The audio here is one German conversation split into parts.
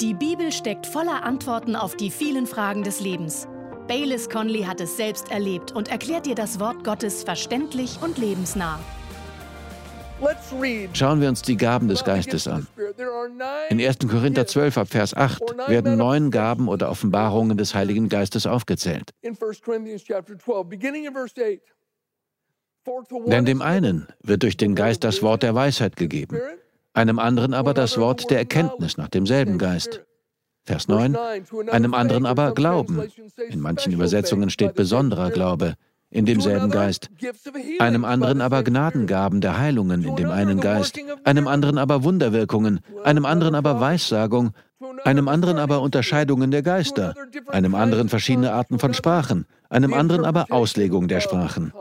Die Bibel steckt voller Antworten auf die vielen Fragen des Lebens. Baylis Conley hat es selbst erlebt und erklärt dir das Wort Gottes verständlich und lebensnah. Schauen wir uns die Gaben des Geistes an. In 1. Korinther 12 ab Vers 8 werden neun Gaben oder Offenbarungen des Heiligen Geistes aufgezählt. Denn dem einen wird durch den Geist das Wort der Weisheit gegeben, einem anderen aber das Wort der Erkenntnis nach demselben Geist. Vers 9, einem anderen aber Glauben. In manchen Übersetzungen steht besonderer Glaube in demselben Geist, einem anderen aber Gnadengaben der Heilungen in dem einen Geist, einem anderen aber Wunderwirkungen, einem anderen aber Weissagung, einem anderen aber Unterscheidungen der Geister, einem anderen verschiedene Arten von Sprachen, einem anderen aber Auslegung der Sprachen.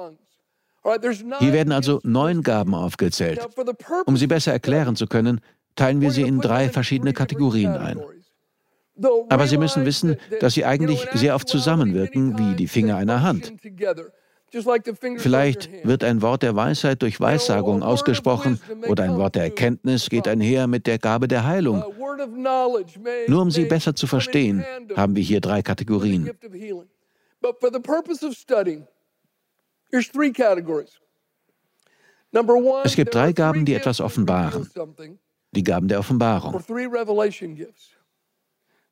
Hier werden also neun Gaben aufgezählt. Um sie besser erklären zu können, teilen wir sie in drei verschiedene Kategorien ein. Aber Sie müssen wissen, dass sie eigentlich sehr oft zusammenwirken wie die Finger einer Hand. Vielleicht wird ein Wort der Weisheit durch Weissagung ausgesprochen oder ein Wort der Erkenntnis geht einher mit der Gabe der Heilung. Nur um sie besser zu verstehen, haben wir hier drei Kategorien. Es gibt drei Gaben, die etwas offenbaren. Die Gaben der Offenbarung.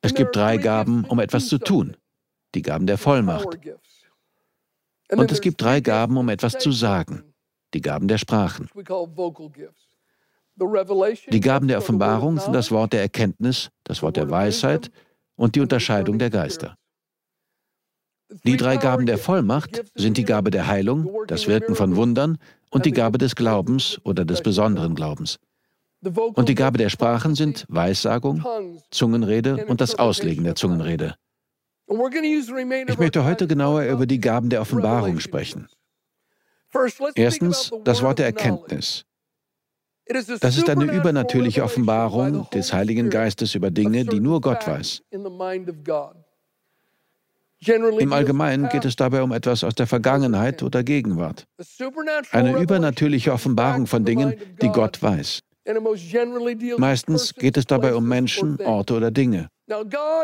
Es gibt drei Gaben, um etwas zu tun. Die Gaben der Vollmacht. Und es gibt drei Gaben, um etwas zu sagen. Die Gaben der Sprachen. Die Gaben der Offenbarung sind das Wort der Erkenntnis, das Wort der Weisheit und die Unterscheidung der Geister. Die drei Gaben der Vollmacht sind die Gabe der Heilung, das Wirken von Wundern und die Gabe des Glaubens oder des besonderen Glaubens. Und die Gabe der Sprachen sind Weissagung, Zungenrede und das Auslegen der Zungenrede. Ich möchte heute genauer über die Gaben der Offenbarung sprechen. Erstens das Wort der Erkenntnis. Das ist eine übernatürliche Offenbarung des Heiligen Geistes über Dinge, die nur Gott weiß. Im Allgemeinen geht es dabei um etwas aus der Vergangenheit oder Gegenwart. Eine übernatürliche Offenbarung von Dingen, die Gott weiß. Meistens geht es dabei um Menschen, Orte oder Dinge.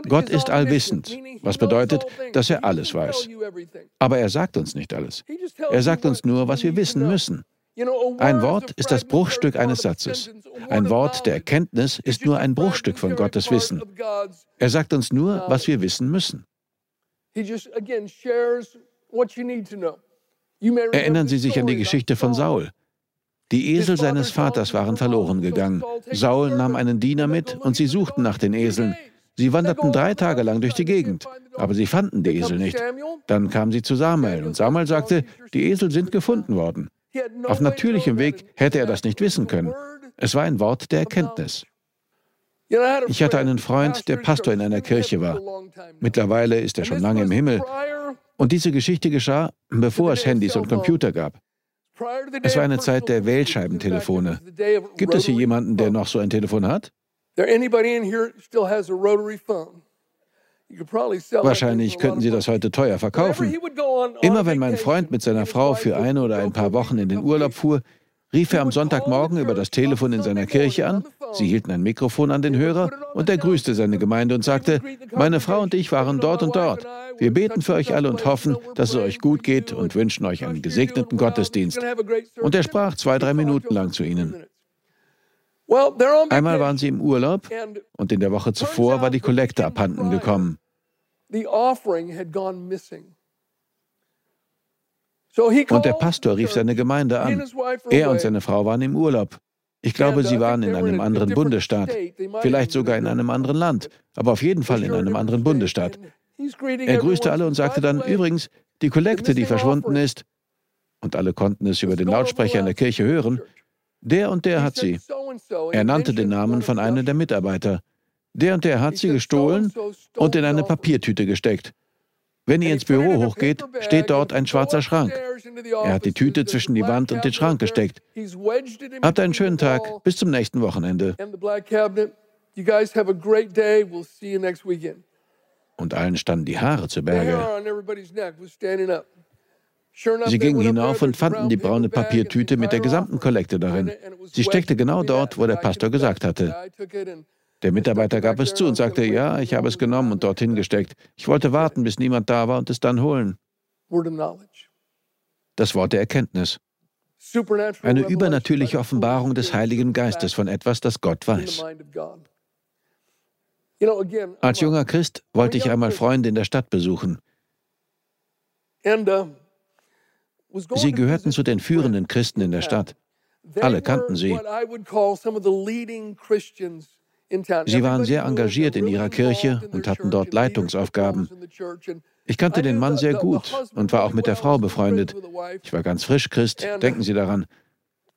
Gott ist allwissend, was bedeutet, dass er alles weiß. Aber er sagt uns nicht alles. Er sagt uns nur, was wir wissen müssen. Ein Wort ist das Bruchstück eines Satzes. Ein Wort der Erkenntnis ist nur ein Bruchstück von Gottes Wissen. Er sagt uns nur, was wir wissen müssen. Erinnern Sie sich an die Geschichte von Saul. Die Esel seines Vaters waren verloren gegangen. Saul nahm einen Diener mit und sie suchten nach den Eseln. Sie wanderten drei Tage lang durch die Gegend, aber sie fanden die Esel nicht. Dann kamen sie zu Samuel und Samuel sagte, die Esel sind gefunden worden. Auf natürlichem Weg hätte er das nicht wissen können. Es war ein Wort der Erkenntnis. Ich hatte einen Freund, der Pastor in einer Kirche war. Mittlerweile ist er schon lange im Himmel. Und diese Geschichte geschah, bevor es Handys und Computer gab. Es war eine Zeit der Wählscheibentelefone. Gibt es hier jemanden, der noch so ein Telefon hat? Wahrscheinlich könnten Sie das heute teuer verkaufen. Immer wenn mein Freund mit seiner Frau für eine oder ein paar Wochen in den Urlaub fuhr, rief er am Sonntagmorgen über das Telefon in seiner Kirche an, sie hielten ein Mikrofon an den Hörer und er grüßte seine Gemeinde und sagte, meine Frau und ich waren dort und dort. Wir beten für euch alle und hoffen, dass es euch gut geht und wünschen euch einen gesegneten Gottesdienst. Und er sprach zwei, drei Minuten lang zu ihnen. Einmal waren sie im Urlaub und in der Woche zuvor war die Kollekte abhanden gekommen. Und der Pastor rief seine Gemeinde an. Er und seine Frau waren im Urlaub. Ich glaube, sie waren in einem anderen Bundesstaat, vielleicht sogar in einem anderen Land, aber auf jeden Fall in einem anderen Bundesstaat. Er grüßte alle und sagte dann, übrigens, die Kollekte, die verschwunden ist, und alle konnten es über den Lautsprecher in der Kirche hören, der und der hat sie. Er nannte den Namen von einem der Mitarbeiter. Der und der hat sie gestohlen und in eine Papiertüte gesteckt. Wenn ihr ins Büro hochgeht, steht dort ein schwarzer Schrank. Er hat die Tüte zwischen die Wand und den Schrank gesteckt. Habt einen schönen Tag. Bis zum nächsten Wochenende. Und allen standen die Haare zu Berge. Sie gingen hinauf und fanden die braune Papiertüte mit der gesamten Kollekte darin. Sie steckte genau dort, wo der Pastor gesagt hatte. Der Mitarbeiter gab es zu und sagte, ja, ich habe es genommen und dorthin gesteckt. Ich wollte warten, bis niemand da war und es dann holen. Das Wort der Erkenntnis. Eine übernatürliche Offenbarung des Heiligen Geistes von etwas, das Gott weiß. Als junger Christ wollte ich einmal Freunde in der Stadt besuchen. Sie gehörten zu den führenden Christen in der Stadt. Alle kannten sie. Sie waren sehr engagiert in ihrer Kirche und hatten dort Leitungsaufgaben. Ich kannte den Mann sehr gut und war auch mit der Frau befreundet. Ich war ganz frisch Christ, denken Sie daran.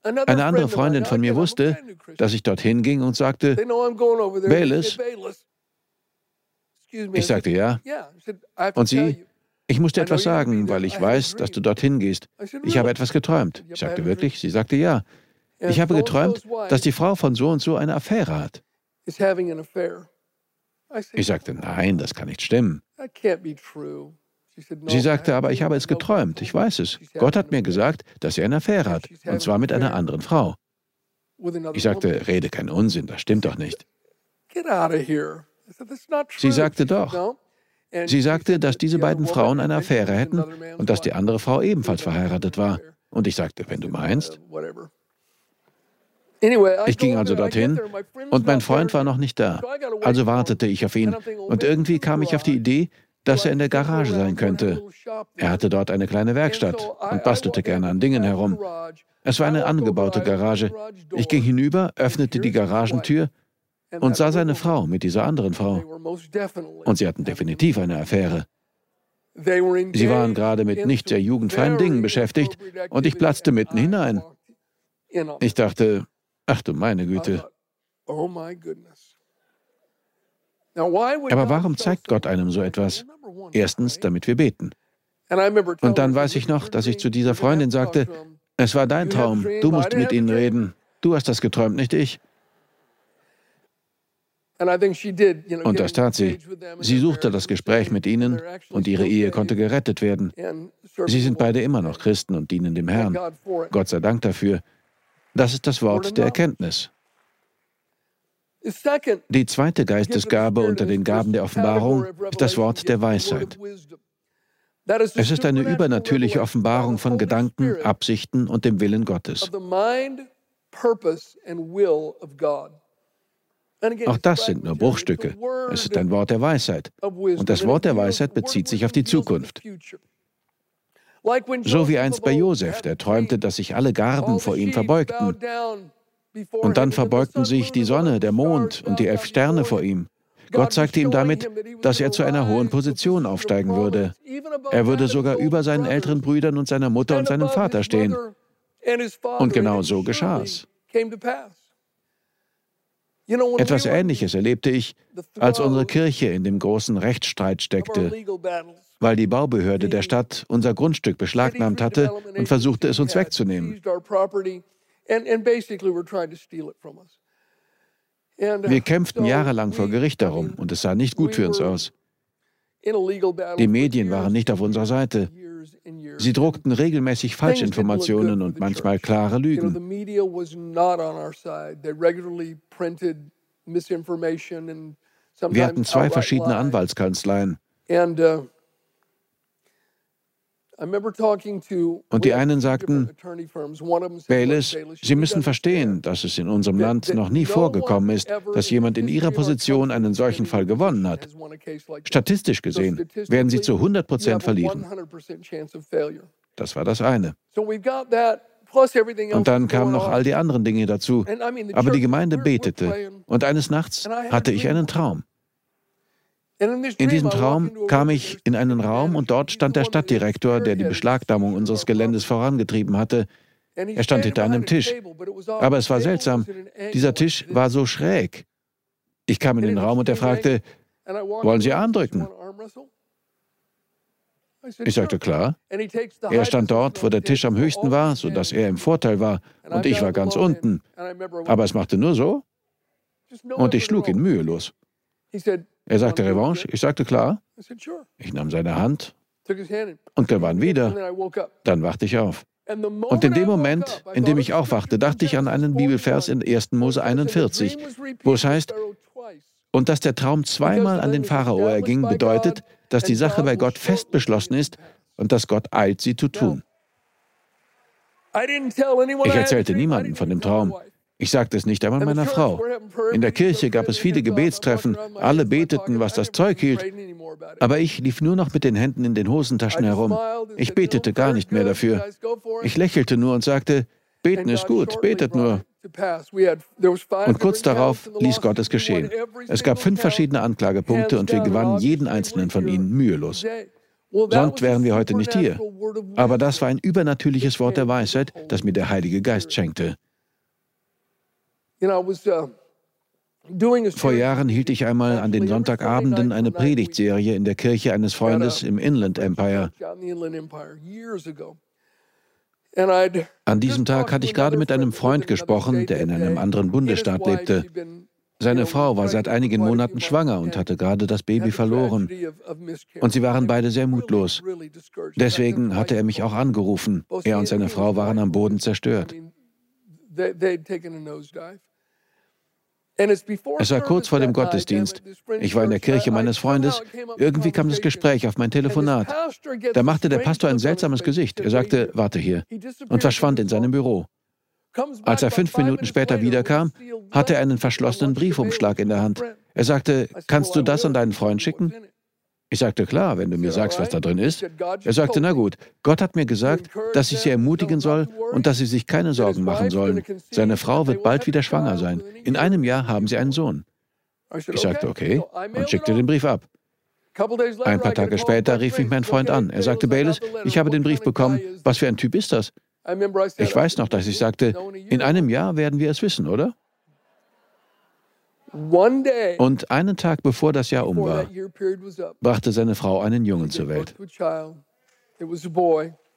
Eine andere Freundin von mir wusste, dass ich dorthin ging und sagte, Bayless. Ich sagte ja. Und sie, ich musste etwas sagen, weil ich weiß, dass du dorthin gehst. Ich habe etwas geträumt. Ich sagte wirklich, sie sagte ja. Ich habe geträumt, dass die Frau von so und so eine Affäre hat. Ich sagte, nein, das kann nicht stimmen. Sie sagte, aber ich habe es geträumt, ich weiß es. Gott hat mir gesagt, dass sie eine Affäre hat, und zwar mit einer anderen Frau. Ich sagte, rede keinen Unsinn, das stimmt doch nicht. Sie sagte doch. Sie sagte, dass diese beiden Frauen eine Affäre hätten und dass die andere Frau ebenfalls verheiratet war. Und ich sagte, wenn du meinst. Ich ging also dorthin und mein Freund war noch nicht da. Also wartete ich auf ihn und irgendwie kam ich auf die Idee, dass er in der Garage sein könnte. Er hatte dort eine kleine Werkstatt und bastelte gerne an Dingen herum. Es war eine angebaute Garage. Ich ging hinüber, öffnete die Garagentür und sah seine Frau mit dieser anderen Frau. Und sie hatten definitiv eine Affäre. Sie waren gerade mit nicht sehr jugendfreien Dingen beschäftigt und ich platzte mitten hinein. Ich dachte, Ach du meine Güte. Oh Aber warum zeigt Gott einem so etwas? Erstens, damit wir beten. Und dann weiß ich noch, dass ich zu dieser Freundin sagte, es war dein Traum, du musst mit ihnen reden. Du hast das geträumt, nicht ich. Und das tat sie. Sie suchte das Gespräch mit ihnen und ihre Ehe konnte gerettet werden. Sie sind beide immer noch Christen und dienen dem Herrn. Gott sei Dank dafür. Das ist das Wort der Erkenntnis. Die zweite Geistesgabe unter den Gaben der Offenbarung ist das Wort der Weisheit. Es ist eine übernatürliche Offenbarung von Gedanken, Absichten und dem Willen Gottes. Auch das sind nur Bruchstücke. Es ist ein Wort der Weisheit. Und das Wort der Weisheit bezieht sich auf die Zukunft. So wie einst bei Josef, der träumte, dass sich alle Garben vor ihm verbeugten. Und dann verbeugten sich die Sonne, der Mond und die elf Sterne vor ihm. Gott sagte ihm damit, dass er zu einer hohen Position aufsteigen würde. Er würde sogar über seinen älteren Brüdern und seiner Mutter und seinem Vater stehen. Und genau so geschah es. Etwas Ähnliches erlebte ich, als unsere Kirche in dem großen Rechtsstreit steckte weil die Baubehörde der Stadt unser Grundstück beschlagnahmt hatte und versuchte es uns wegzunehmen. Wir kämpften jahrelang vor Gericht darum und es sah nicht gut für uns aus. Die Medien waren nicht auf unserer Seite. Sie druckten regelmäßig Falschinformationen und manchmal klare Lügen. Wir hatten zwei verschiedene Anwaltskanzleien. Und die einen sagten, Bayless, Sie müssen verstehen, dass es in unserem Land noch nie vorgekommen ist, dass jemand in Ihrer Position einen solchen Fall gewonnen hat. Statistisch gesehen werden Sie zu 100 Prozent verlieren. Das war das eine. Und dann kamen noch all die anderen Dinge dazu. Aber die Gemeinde betete. Und eines Nachts hatte ich einen Traum. In diesem Traum kam ich in einen Raum und dort stand der Stadtdirektor, der die Beschlagnahmung unseres Geländes vorangetrieben hatte. Er stand hinter einem Tisch. Aber es war seltsam. Dieser Tisch war so schräg. Ich kam in den Raum und er fragte, wollen Sie andrücken? Ich sagte, klar. Er stand dort, wo der Tisch am höchsten war, sodass er im Vorteil war, und ich war ganz unten. Aber es machte nur so. Und ich schlug ihn mühelos. Er sagte Revanche. Ich sagte klar. Ich nahm seine Hand und gewann wieder. Dann wachte ich auf. Und in dem Moment, in dem ich aufwachte, dachte ich an einen Bibelvers in 1. Mose 41, wo es heißt, Und dass der Traum zweimal an den Pharao erging, bedeutet, dass die Sache bei Gott fest beschlossen ist und dass Gott eilt, sie zu tun. Ich erzählte niemandem von dem Traum. Ich sagte es nicht einmal meiner Frau. In der Kirche gab es viele Gebetstreffen, alle beteten, was das Zeug hielt. Aber ich lief nur noch mit den Händen in den Hosentaschen herum. Ich betete gar nicht mehr dafür. Ich lächelte nur und sagte, beten ist gut, betet nur. Und kurz darauf ließ Gott es geschehen. Es gab fünf verschiedene Anklagepunkte und wir gewannen jeden einzelnen von ihnen mühelos. Sonst wären wir heute nicht hier. Aber das war ein übernatürliches Wort der Weisheit, das mir der Heilige Geist schenkte. Uh, Vor Jahren hielt ich einmal an den Sonntagabenden eine Predigtserie in der Kirche eines Freundes im Inland Empire. An diesem Tag hatte ich gerade mit einem Freund gesprochen, der in einem anderen Bundesstaat lebte. Seine Frau war seit einigen Monaten schwanger und hatte gerade das Baby verloren. Und sie waren beide sehr mutlos. Deswegen hatte er mich auch angerufen. Er und seine Frau waren am Boden zerstört. Es war kurz vor dem Gottesdienst. Ich war in der Kirche meines Freundes. Irgendwie kam das Gespräch auf mein Telefonat. Da machte der Pastor ein seltsames Gesicht. Er sagte, warte hier, und verschwand in seinem Büro. Als er fünf Minuten später wiederkam, hatte er einen verschlossenen Briefumschlag in der Hand. Er sagte, kannst du das an deinen Freund schicken? Ich sagte, klar, wenn du mir sagst, was da drin ist. Er sagte, na gut, Gott hat mir gesagt, dass ich sie ermutigen soll und dass sie sich keine Sorgen machen sollen. Seine Frau wird bald wieder schwanger sein. In einem Jahr haben sie einen Sohn. Ich sagte, okay, und schickte den Brief ab. Ein paar Tage später rief mich mein Freund an. Er sagte, Bayless, ich habe den Brief bekommen. Was für ein Typ ist das? Ich weiß noch, dass ich sagte, in einem Jahr werden wir es wissen, oder? Und einen Tag bevor das Jahr um war, brachte seine Frau einen Jungen zur Welt.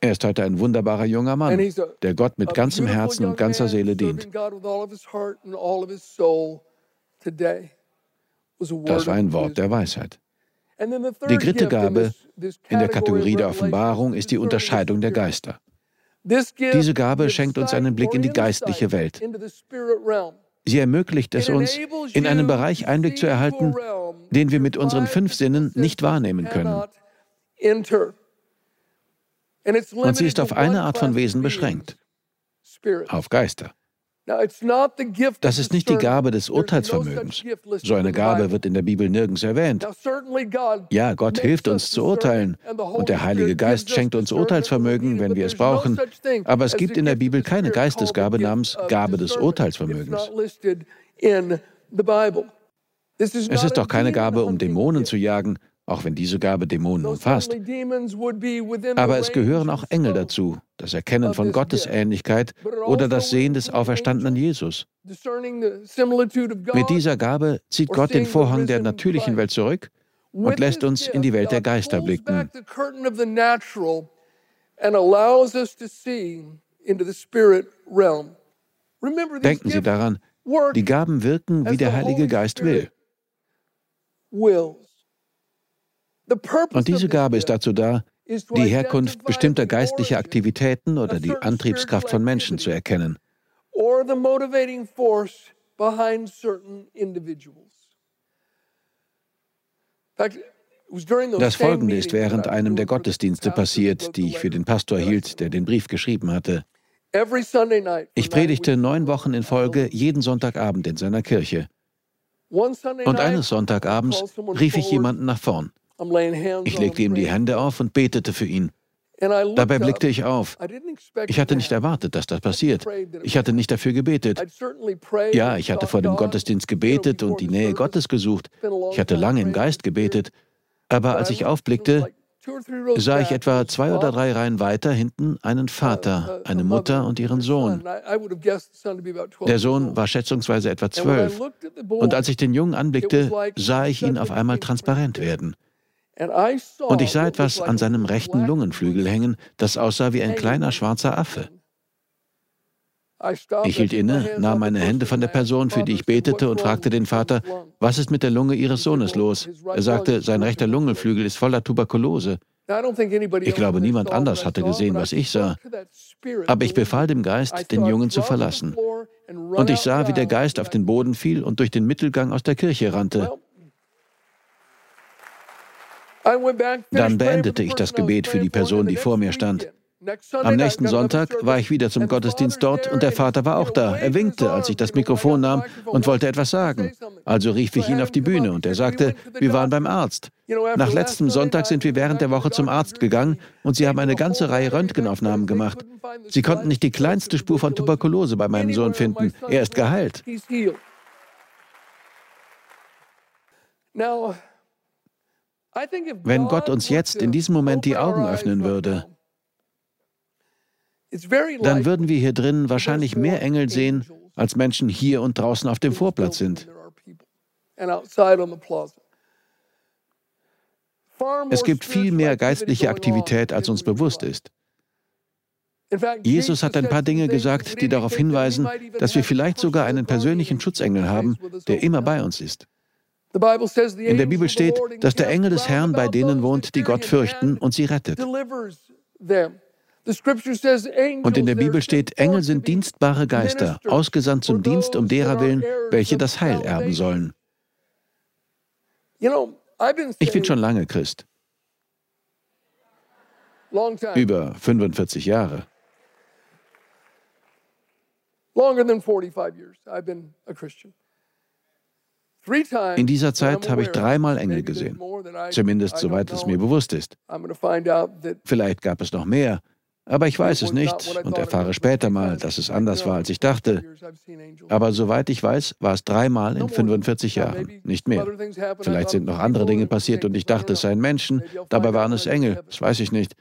Er ist heute ein wunderbarer junger Mann, der Gott mit ganzem Herzen und ganzer Seele dient. Das war ein Wort der Weisheit. Die dritte Gabe in der Kategorie der Offenbarung ist die Unterscheidung der Geister. Diese Gabe schenkt uns einen Blick in die geistliche Welt. Sie ermöglicht es uns, in einen Bereich Einblick zu erhalten, den wir mit unseren fünf Sinnen nicht wahrnehmen können. Und sie ist auf eine Art von Wesen beschränkt, auf Geister. Das ist nicht die Gabe des Urteilsvermögens. So eine Gabe wird in der Bibel nirgends erwähnt. Ja, Gott hilft uns zu urteilen und der Heilige Geist schenkt uns Urteilsvermögen, wenn wir es brauchen. Aber es gibt in der Bibel keine Geistesgabe namens Gabe des Urteilsvermögens. Es ist doch keine Gabe, um Dämonen zu jagen, auch wenn diese Gabe Dämonen umfasst. Aber es gehören auch Engel dazu, das Erkennen von Gottes Ähnlichkeit oder das Sehen des auferstandenen Jesus. Mit dieser Gabe zieht Gott den Vorhang der natürlichen Welt zurück und lässt uns in die Welt der Geister blicken. Denken Sie daran, die Gaben wirken, wie der Heilige Geist will. Und diese Gabe ist dazu da, die Herkunft bestimmter geistlicher Aktivitäten oder die Antriebskraft von Menschen zu erkennen. Das Folgende ist während einem der Gottesdienste passiert, die ich für den Pastor hielt, der den Brief geschrieben hatte. Ich predigte neun Wochen in Folge jeden Sonntagabend in seiner Kirche. Und eines Sonntagabends rief ich jemanden nach vorn. Ich legte ihm die Hände auf und betete für ihn. Dabei blickte ich auf. Ich hatte nicht erwartet, dass das passiert. Ich hatte nicht dafür gebetet. Ja, ich hatte vor dem Gottesdienst gebetet und die Nähe Gottes gesucht. Ich hatte lange im Geist gebetet. Aber als ich aufblickte, sah ich etwa zwei oder drei Reihen weiter hinten einen Vater, eine Mutter und ihren Sohn. Der Sohn war schätzungsweise etwa zwölf. Und als ich den Jungen anblickte, sah ich ihn auf einmal transparent werden. Und ich sah etwas an seinem rechten Lungenflügel hängen, das aussah wie ein kleiner schwarzer Affe. Ich hielt inne, nahm meine Hände von der Person, für die ich betete, und fragte den Vater, was ist mit der Lunge Ihres Sohnes los? Er sagte, sein rechter Lungenflügel ist voller Tuberkulose. Ich glaube, niemand anders hatte gesehen, was ich sah. Aber ich befahl dem Geist, den Jungen zu verlassen. Und ich sah, wie der Geist auf den Boden fiel und durch den Mittelgang aus der Kirche rannte. Dann beendete ich das Gebet für die Person, die vor mir stand. Am nächsten Sonntag war ich wieder zum Gottesdienst dort und der Vater war auch da. Er winkte, als ich das Mikrofon nahm und wollte etwas sagen. Also rief ich ihn auf die Bühne und er sagte, wir waren beim Arzt. Nach letztem Sonntag sind wir während der Woche zum Arzt gegangen und sie haben eine ganze Reihe Röntgenaufnahmen gemacht. Sie konnten nicht die kleinste Spur von Tuberkulose bei meinem Sohn finden. Er ist geheilt. Wenn Gott uns jetzt in diesem Moment die Augen öffnen würde, dann würden wir hier drin wahrscheinlich mehr Engel sehen, als Menschen hier und draußen auf dem Vorplatz sind. Es gibt viel mehr geistliche Aktivität, als uns bewusst ist. Jesus hat ein paar Dinge gesagt, die darauf hinweisen, dass wir vielleicht sogar einen persönlichen Schutzengel haben, der immer bei uns ist. In der Bibel steht, dass der Engel des Herrn bei denen wohnt, die Gott fürchten und sie rettet. Und in der Bibel steht, Engel sind dienstbare Geister, ausgesandt zum Dienst um derer willen, welche das Heil erben sollen. Ich bin schon lange Christ. Über 45 Jahre. In dieser Zeit habe ich dreimal Engel gesehen, zumindest soweit es mir bewusst ist. Vielleicht gab es noch mehr, aber ich weiß es nicht und erfahre später mal, dass es anders war, als ich dachte. Aber soweit ich weiß, war es dreimal in 45 Jahren, nicht mehr. Vielleicht sind noch andere Dinge passiert und ich dachte, es seien Menschen, dabei waren es Engel, das weiß ich nicht.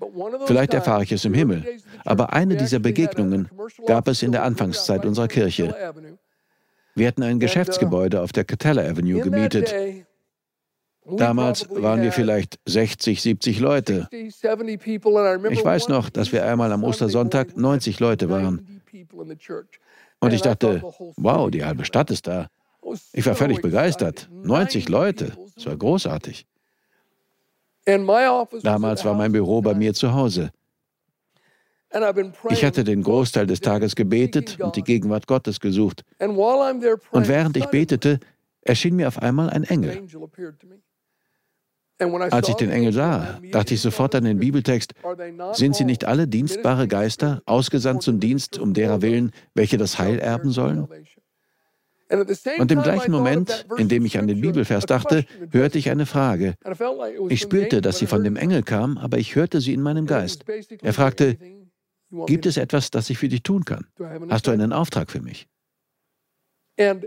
Vielleicht erfahre ich es im Himmel. Aber eine dieser Begegnungen gab es in der Anfangszeit unserer Kirche. Wir hatten ein Geschäftsgebäude auf der Catella Avenue gemietet. Damals waren wir vielleicht 60, 70 Leute. Ich weiß noch, dass wir einmal am Ostersonntag 90 Leute waren. Und ich dachte, wow, die halbe Stadt ist da. Ich war völlig begeistert. 90 Leute, das war großartig. Damals war mein Büro bei mir zu Hause. Ich hatte den Großteil des Tages gebetet und die Gegenwart Gottes gesucht. Und während ich betete, erschien mir auf einmal ein Engel. Als ich den Engel sah, dachte ich sofort an den Bibeltext, sind sie nicht alle dienstbare Geister, ausgesandt zum Dienst, um derer willen, welche das Heil erben sollen? Und im gleichen Moment, in dem ich an den Bibelvers dachte, hörte ich eine Frage. Ich spürte, dass sie von dem Engel kam, aber ich hörte sie in meinem Geist. Er fragte, gibt es etwas, das ich für dich tun kann? Hast du einen Auftrag für mich?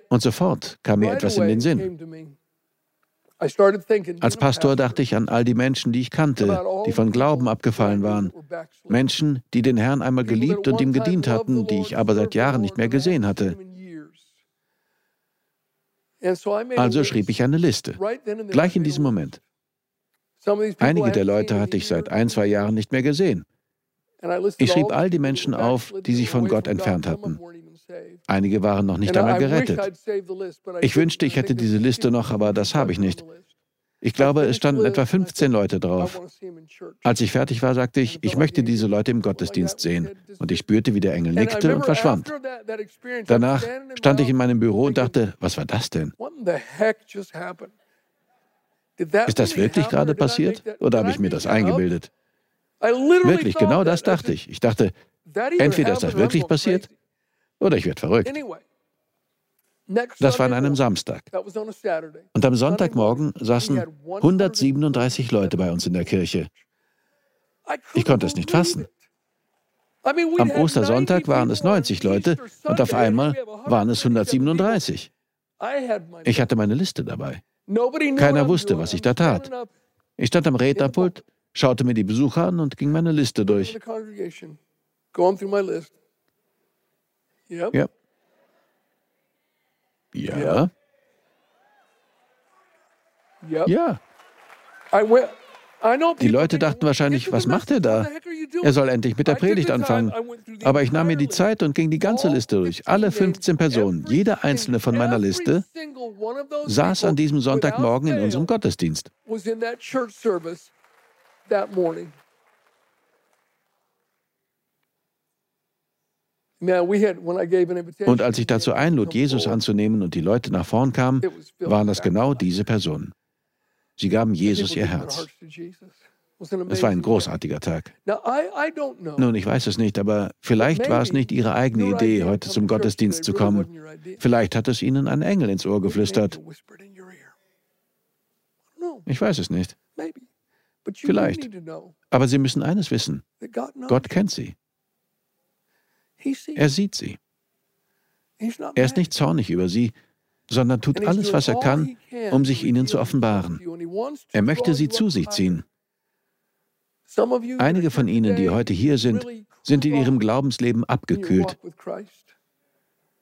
Und sofort kam mir etwas in den Sinn. Als Pastor dachte ich an all die Menschen, die ich kannte, die von Glauben abgefallen waren. Menschen, die den Herrn einmal geliebt und ihm gedient hatten, die ich aber seit Jahren nicht mehr gesehen hatte. Also schrieb ich eine Liste, gleich in diesem Moment. Einige der Leute hatte ich seit ein, zwei Jahren nicht mehr gesehen. Ich schrieb all die Menschen auf, die sich von Gott entfernt hatten. Einige waren noch nicht einmal gerettet. Ich wünschte, ich hätte diese Liste noch, aber das habe ich nicht. Ich glaube, es standen etwa 15 Leute drauf. Als ich fertig war, sagte ich, ich möchte diese Leute im Gottesdienst sehen. Und ich spürte, wie der Engel nickte und verschwand. Danach stand ich in meinem Büro und dachte, was war das denn? Ist das wirklich gerade passiert? Oder habe ich mir das eingebildet? Wirklich, genau das dachte ich. Ich dachte, entweder ist das wirklich passiert oder ich werde verrückt. Das war an einem Samstag. Und am Sonntagmorgen saßen 137 Leute bei uns in der Kirche. Ich konnte es nicht fassen. Am Ostersonntag waren es 90 Leute und auf einmal waren es 137. Ich hatte meine Liste dabei. Keiner wusste, was ich da tat. Ich stand am Rednerpult, schaute mir die Besucher an und ging meine Liste durch. Ja. Ja. Ja. Ja. Die Leute dachten wahrscheinlich, was macht er da? Er soll endlich mit der Predigt anfangen. Aber ich nahm mir die Zeit und ging die ganze Liste durch. Alle 15 Personen, jeder einzelne von meiner Liste, saß an diesem Sonntagmorgen in unserem Gottesdienst. Und als ich dazu einlud, Jesus anzunehmen und die Leute nach vorn kamen, waren das genau diese Personen. Sie gaben Jesus ihr Herz. Es war ein großartiger Tag. Nun, ich weiß es nicht, aber vielleicht war es nicht Ihre eigene Idee, heute zum Gottesdienst zu kommen. Vielleicht hat es Ihnen ein Engel ins Ohr geflüstert. Ich weiß es nicht. Vielleicht. Aber Sie müssen eines wissen. Gott kennt Sie. Er sieht Sie. Er ist nicht zornig über Sie, sondern tut alles, was er kann, um sich Ihnen zu offenbaren. Er möchte Sie zu sich ziehen. Einige von Ihnen, die heute hier sind, sind in ihrem Glaubensleben abgekühlt.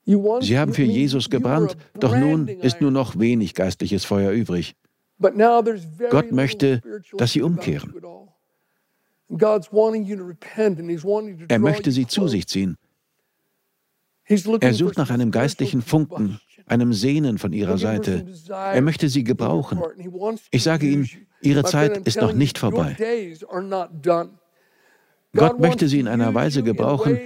Sie haben für Jesus gebrannt, doch nun ist nur noch wenig geistliches Feuer übrig. Gott möchte, dass Sie umkehren. Er möchte Sie zu sich ziehen. Er sucht nach einem geistlichen Funken, einem Sehnen von Ihrer Seite. Er möchte Sie gebrauchen. Ich sage Ihnen, Ihre Zeit ist noch nicht vorbei. Gott möchte sie in einer Weise gebrauchen,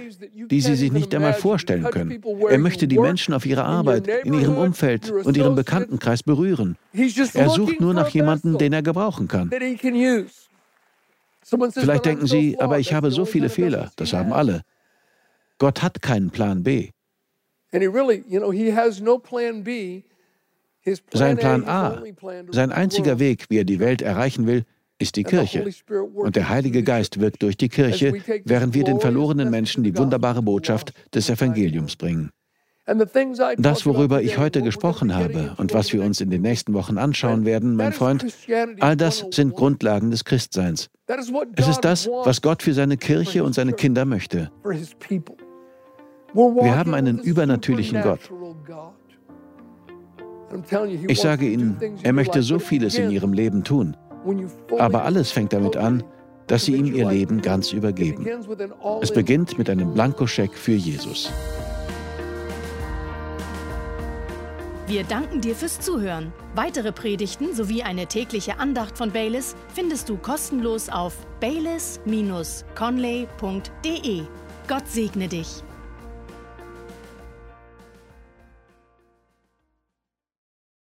die sie sich nicht einmal vorstellen können. Er möchte die Menschen auf ihrer Arbeit, in ihrem Umfeld und ihrem Bekanntenkreis berühren. Er sucht nur nach jemandem, den er gebrauchen kann. Vielleicht denken Sie, aber ich habe so viele Fehler. Das haben alle. Gott hat keinen Plan B. Sein Plan A, sein einziger Weg, wie er die Welt erreichen will, ist die Kirche. Und der Heilige Geist wirkt durch die Kirche, während wir den verlorenen Menschen die wunderbare Botschaft des Evangeliums bringen. Das, worüber ich heute gesprochen habe und was wir uns in den nächsten Wochen anschauen werden, mein Freund, all das sind Grundlagen des Christseins. Es ist das, was Gott für seine Kirche und seine Kinder möchte. Wir haben einen übernatürlichen Gott. Ich sage Ihnen, er möchte so vieles in Ihrem Leben tun. Aber alles fängt damit an, dass Sie ihm Ihr Leben ganz übergeben. Es beginnt mit einem Blankoscheck für Jesus. Wir danken dir fürs Zuhören. Weitere Predigten sowie eine tägliche Andacht von Baylis findest du kostenlos auf baylis-conley.de. Gott segne dich.